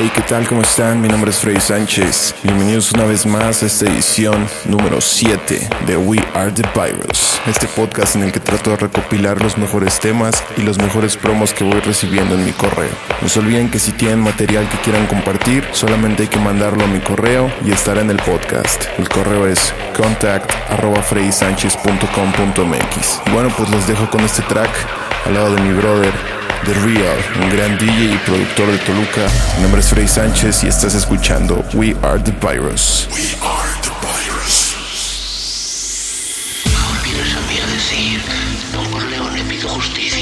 Hey, ¿qué tal? ¿Cómo están? Mi nombre es Freddy Sánchez. Bienvenidos una vez más a esta edición número 7 de We Are the Virus. Este podcast en el que trato de recopilar los mejores temas y los mejores promos que voy recibiendo en mi correo. No se olviden que si tienen material que quieran compartir, solamente hay que mandarlo a mi correo y estará en el podcast. El correo es contact.freddysanchez.com.mx. Bueno, pues los dejo con este track al lado de mi brother The Real, un gran DJ y productor de Toluca. Mi nombre es Frey Sánchez y estás escuchando We Are the Virus. We are the virus. Ahora vienes a mí a decir, Don Corleone pido justicia.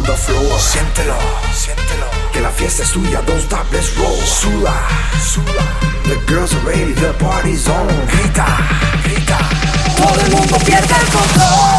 on the floor. Siéntelo, siéntelo. Que la fiesta es tuya, don't stop, let's roll. Suda, suda. The girls are ready, the party's on. Grita, grita. Todo el mundo pierde el control.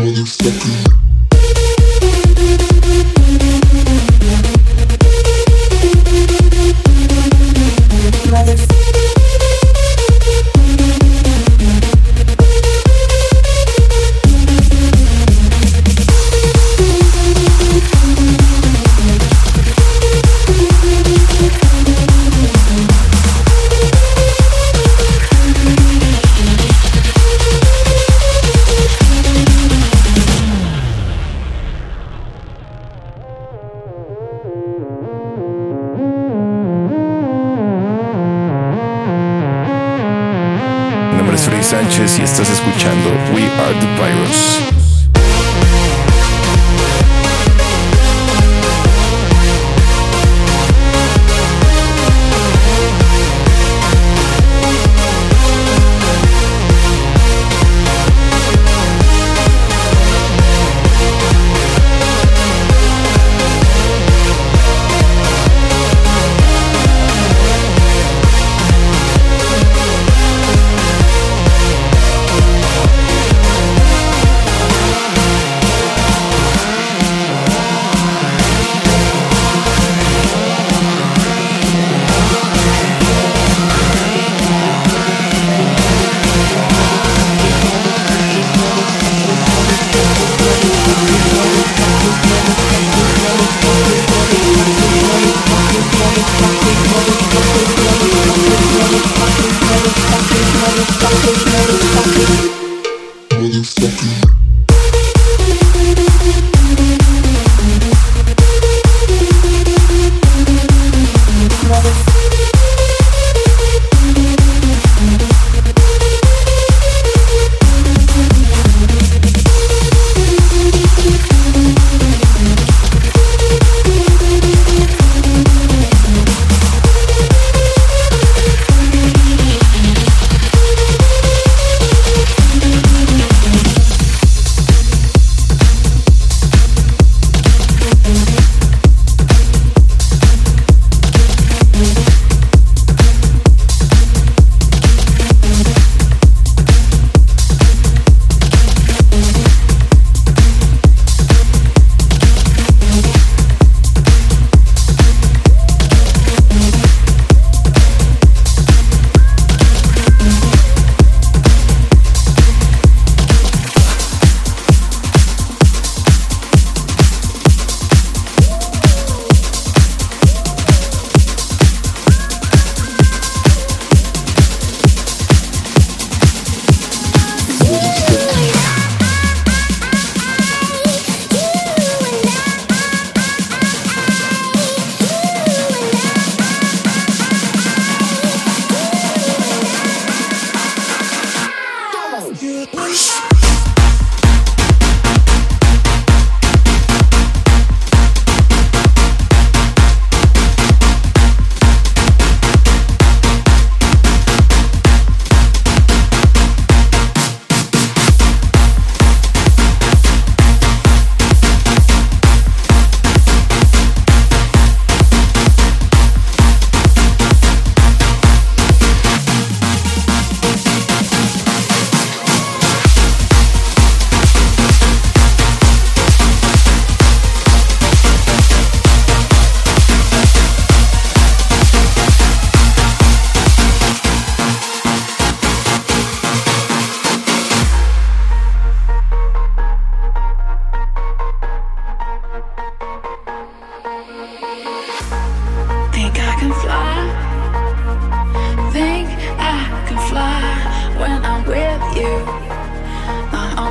Motherfucker de bem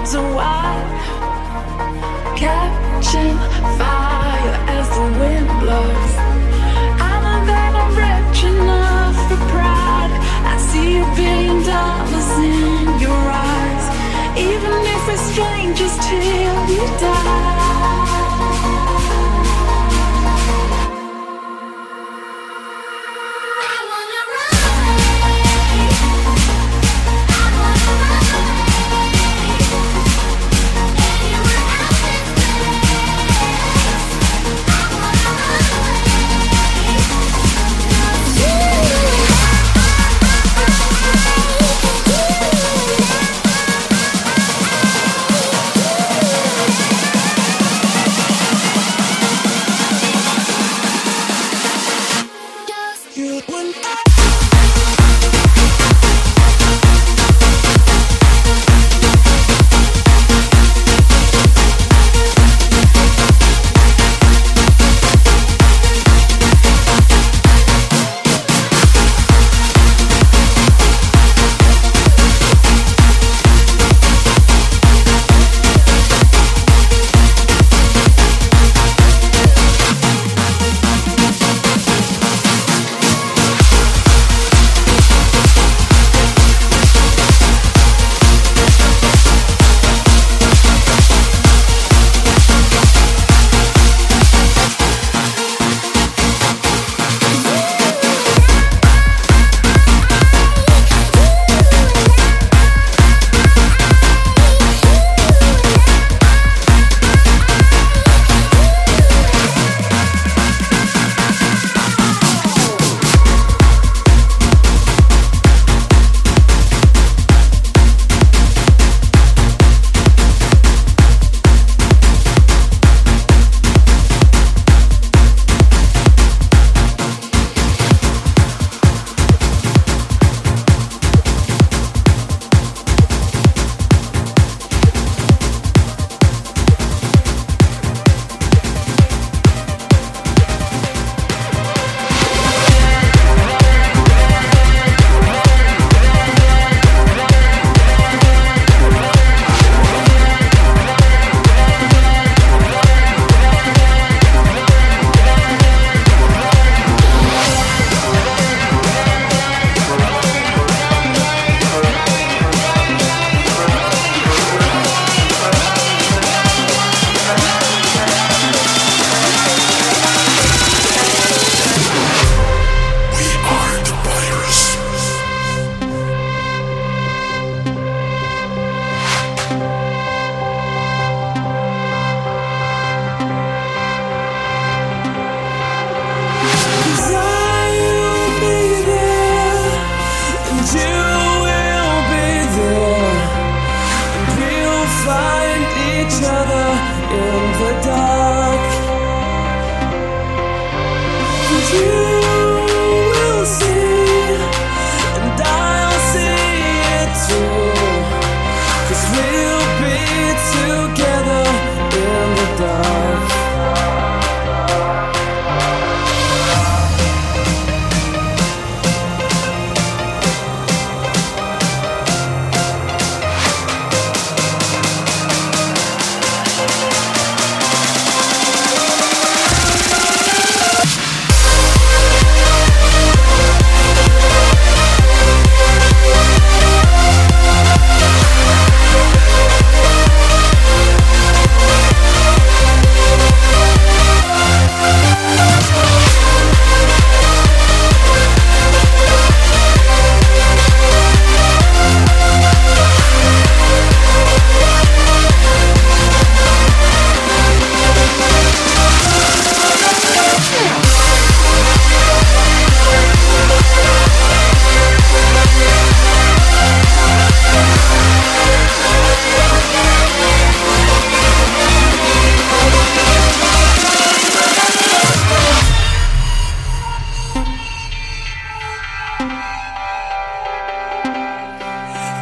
reason why. Catching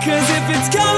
Cause if it's coming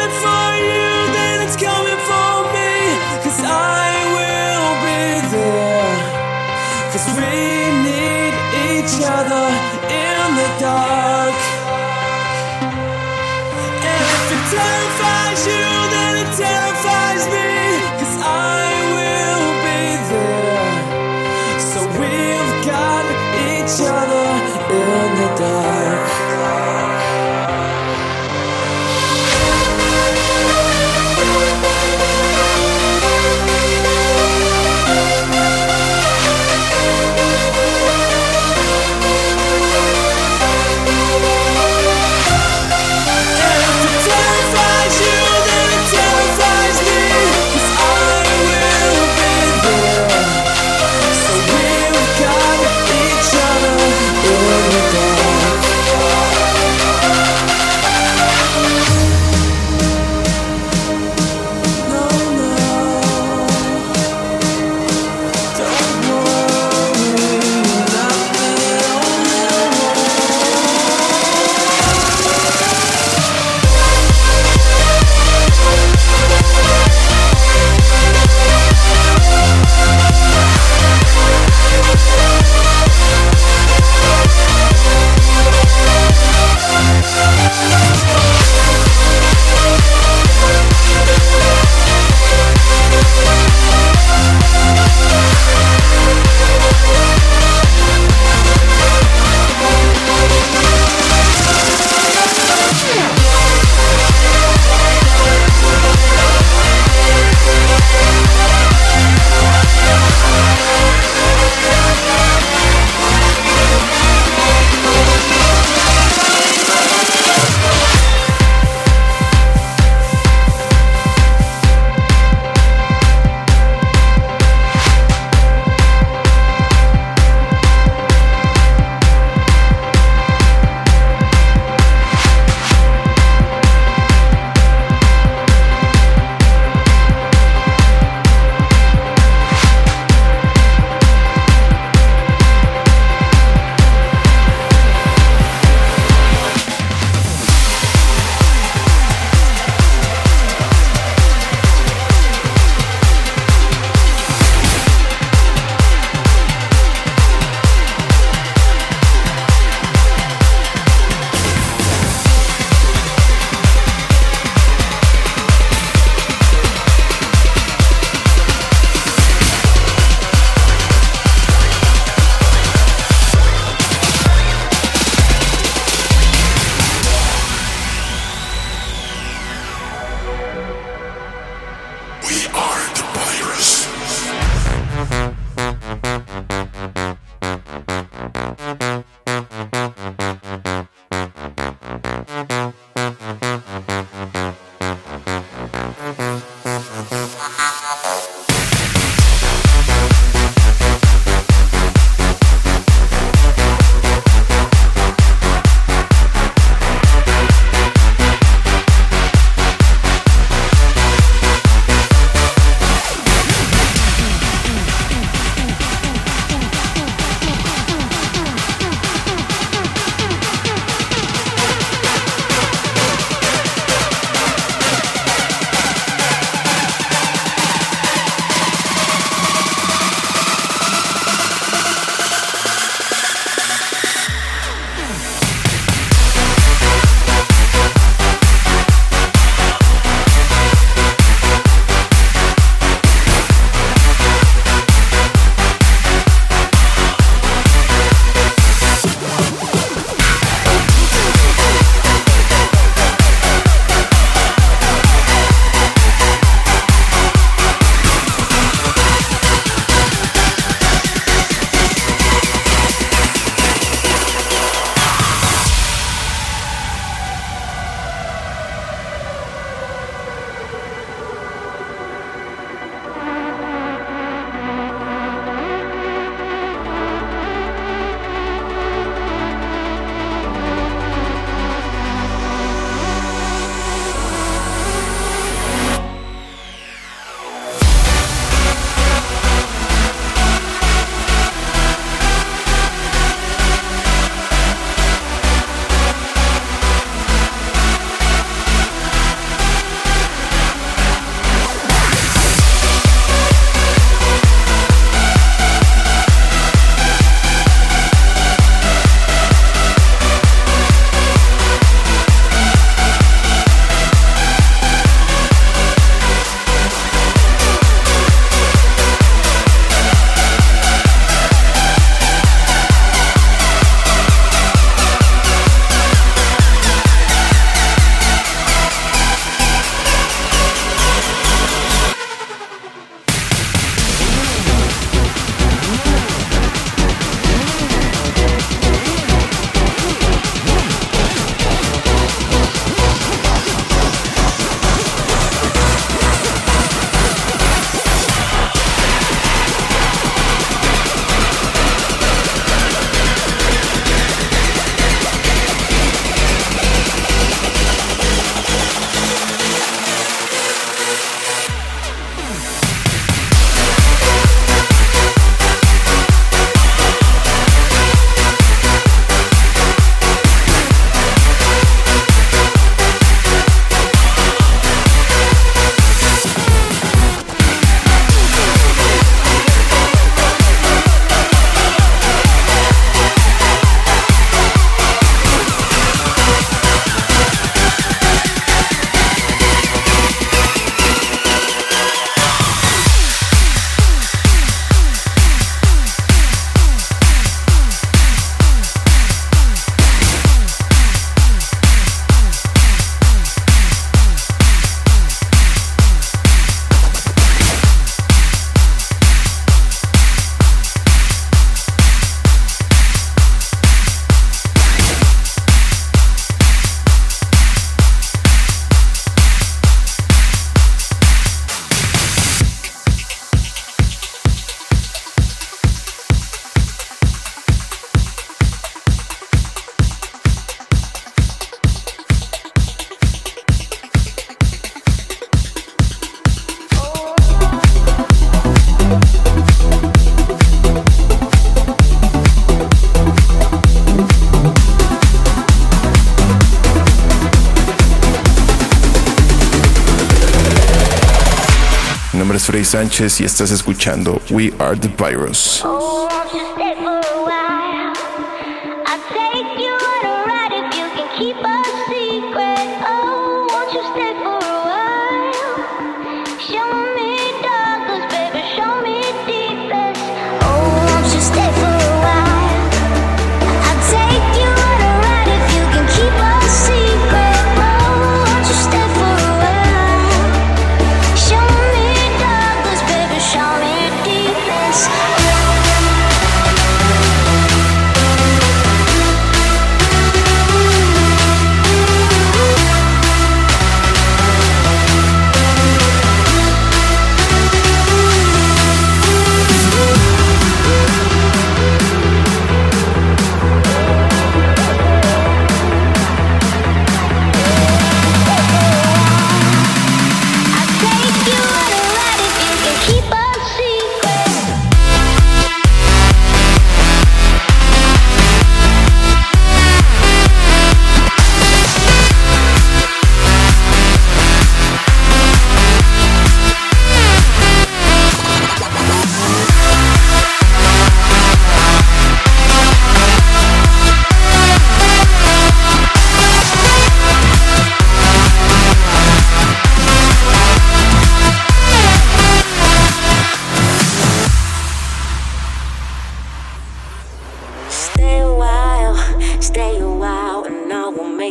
Sánchez y estás escuchando We Are the Virus.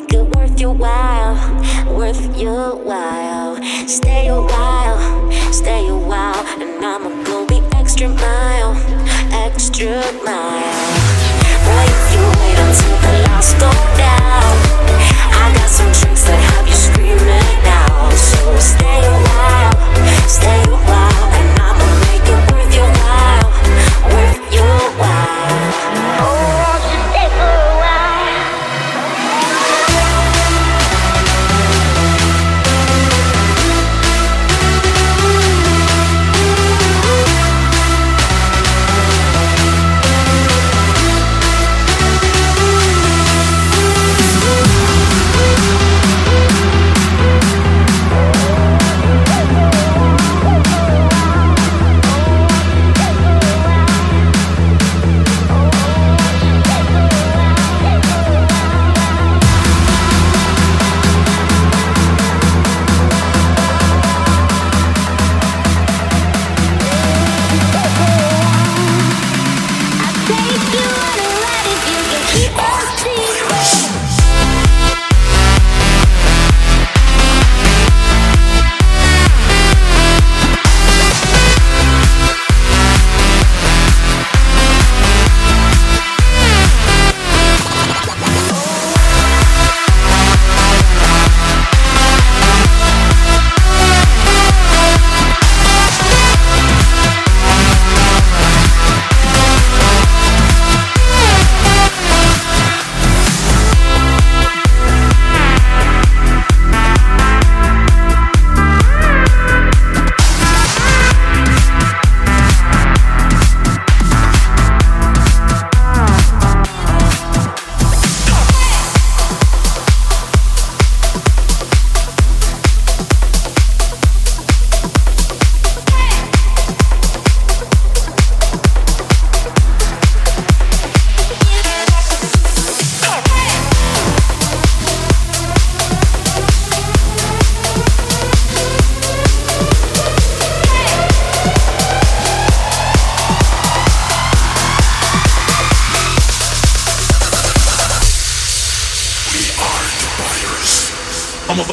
Make it worth your while, worth your while. Stay a while, stay a while, and I'ma go the extra mile, extra mile. Boy, if you wait until the lights go down, I got some tricks that have you screaming out. So stay a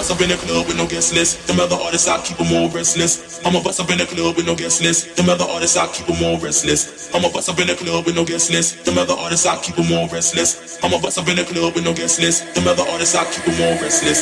bust up in the club with no guest list. Them other artists, I keep them all restless. I'm a bust up in the club with no guest list. Them other artists, I keep them all restless. I'm a bust up in the club with no guest list. Them other artists, I keep them all restless. I'm a bust up in the club with no guest list. Them other artists, I keep them all restless.